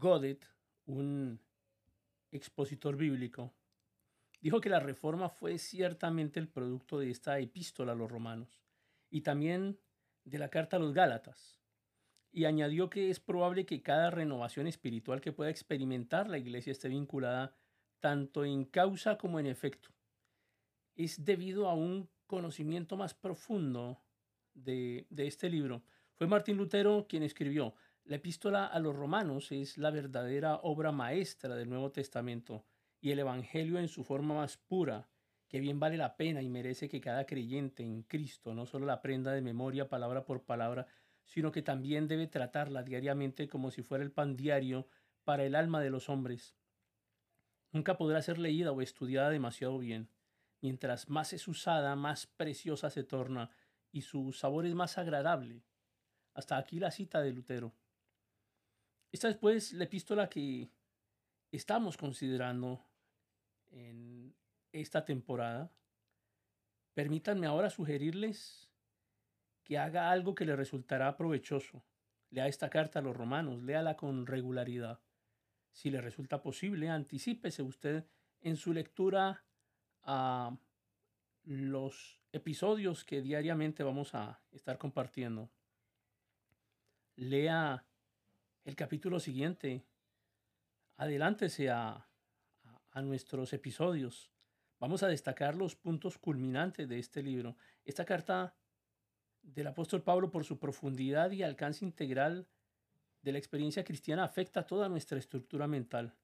Godet, un expositor bíblico, dijo que la reforma fue ciertamente el producto de esta epístola a los romanos y también de la carta a los Gálatas, y añadió que es probable que cada renovación espiritual que pueda experimentar la iglesia esté vinculada tanto en causa como en efecto. Es debido a un conocimiento más profundo de, este libro. Fue Martín Lutero quien escribió, la epístola a los romanos es la verdadera obra maestra del Nuevo Testamento y el Evangelio en su forma más pura, que bien vale la pena y merece que cada creyente en Cristo no solo la aprenda de memoria palabra por palabra, sino que también debe tratarla diariamente como si fuera el pan diario para el alma de los hombres. Nunca podrá ser leída o estudiada demasiado bien. Mientras más es usada, más preciosa se torna y su sabor es más agradable. Hasta aquí la cita de Lutero. Esta es pues la epístola que estamos considerando en esta temporada. Permítanme ahora sugerirles que haga algo que le resultará provechoso. Lea esta carta a los romanos, léala con regularidad. Si le resulta posible, anticípese usted en su lectura a los episodios que diariamente vamos a estar compartiendo. Lea el capítulo siguiente. Adelántese a, a, nuestros episodios. Vamos a destacar los puntos culminantes de este libro. Esta carta del apóstol Pablo, por su profundidad y alcance integral de la experiencia cristiana, afecta toda nuestra estructura mental,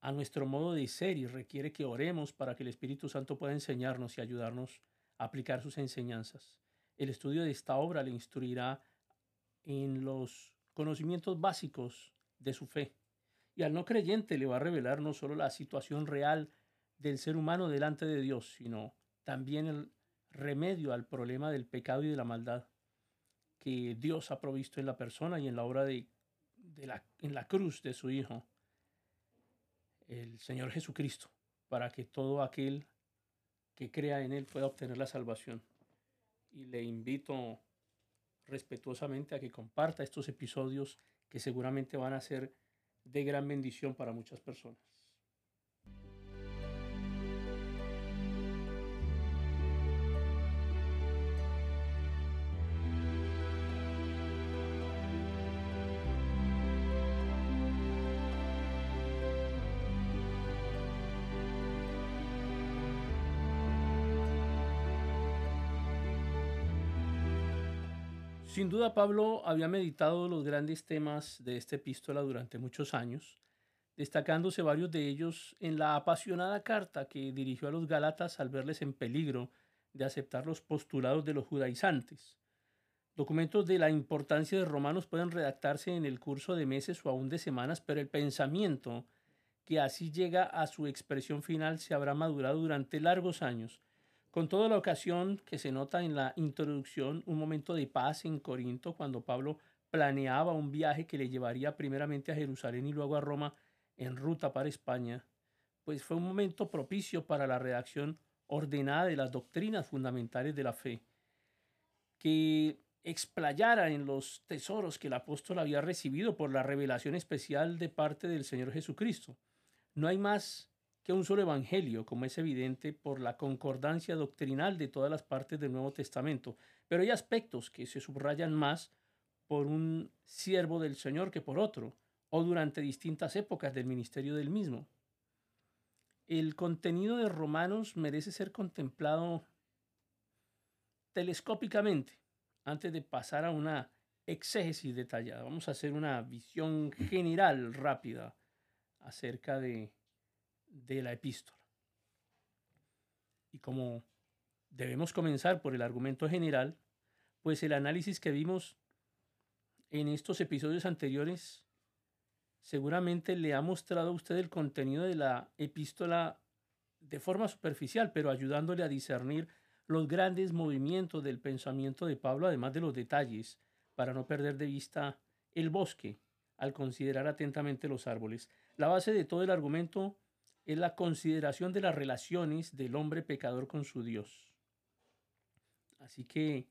a nuestro modo de ser y requiere que oremos para que el Espíritu Santo pueda enseñarnos y ayudarnos a aplicar sus enseñanzas. El estudio de esta obra le instruirá en los conocimientos básicos de su fe. Y al no creyente le va a revelar no solo la situación real del ser humano delante de Dios, sino también el remedio al problema del pecado y de la maldad que Dios ha provisto en la persona y en la obra de, la, en la cruz de su Hijo, el Señor Jesucristo, para que todo aquel que crea en Él pueda obtener la salvación. Y le invito respetuosamente a que comparta estos episodios que seguramente van a ser de gran bendición para muchas personas. Sin duda Pablo había meditado los grandes temas de esta epístola durante muchos años, destacándose varios de ellos en la apasionada carta que dirigió a los Gálatas al verles en peligro de aceptar los postulados de los judaizantes. Documentos de la importancia de Romanos pueden redactarse en el curso de meses o aún de semanas, pero el pensamiento que así llega a su expresión final se habrá madurado durante largos años con toda la ocasión que se nota en la introducción, un momento de paz en Corinto, cuando Pablo planeaba un viaje que le llevaría primeramente a Jerusalén y luego a Roma en ruta para España, pues fue un momento propicio para la redacción ordenada de las doctrinas fundamentales de la fe, que explayara en los tesoros que el apóstol había recibido por la revelación especial de parte del Señor Jesucristo. No hay más que un solo evangelio, como es evidente por la concordancia doctrinal de todas las partes del Nuevo Testamento. Pero hay aspectos que se subrayan más por un siervo del Señor que por otro, o durante distintas épocas del ministerio del mismo. El contenido de Romanos merece ser contemplado telescópicamente antes de pasar a una exégesis detallada. Vamos a hacer una visión general rápida acerca de de la epístola. Y como debemos comenzar por el argumento general, pues el análisis que vimos en estos episodios anteriores seguramente le ha mostrado a usted el contenido de la epístola de forma superficial, pero ayudándole a discernir los grandes movimientos del pensamiento de Pablo, además de los detalles, para no perder de vista el bosque al considerar atentamente los árboles. La base de todo el argumento es la consideración de las relaciones del hombre pecador con su Dios. Así que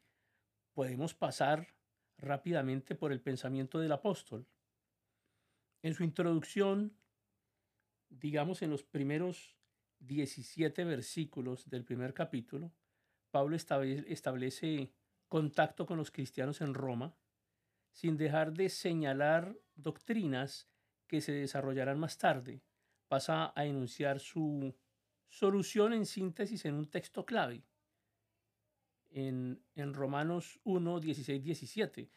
podemos pasar rápidamente por el pensamiento del apóstol. En su introducción, digamos en los primeros 17 versículos del primer capítulo, Pablo establece contacto con los cristianos en Roma, sin dejar de señalar doctrinas que se desarrollarán más tarde. Pasa a enunciar su solución en síntesis en un texto clave. En, en Romanos 1, 16, 17.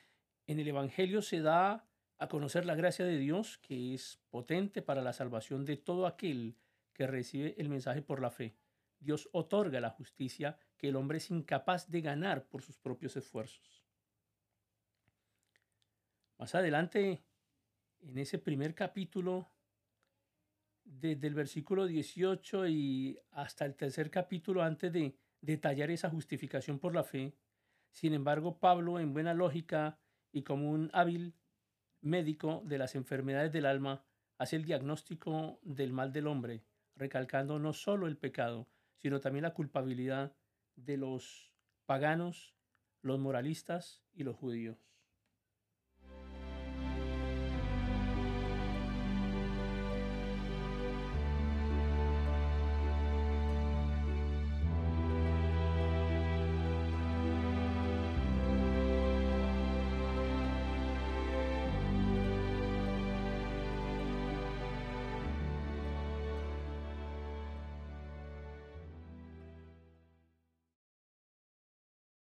En el Evangelio se da a conocer la gracia de Dios que es potente para la salvación de todo aquel que recibe el mensaje por la fe. Dios otorga la justicia que el hombre es incapaz de ganar por sus propios esfuerzos. Más adelante, en ese primer capítulo, desde el versículo 18 y hasta el tercer capítulo, antes de detallar esa justificación por la fe, sin embargo, Pablo, en buena lógica y como un hábil médico de las enfermedades del alma, hace el diagnóstico del mal del hombre, recalcando no solo el pecado, sino también la culpabilidad de los paganos, los moralistas y los judíos.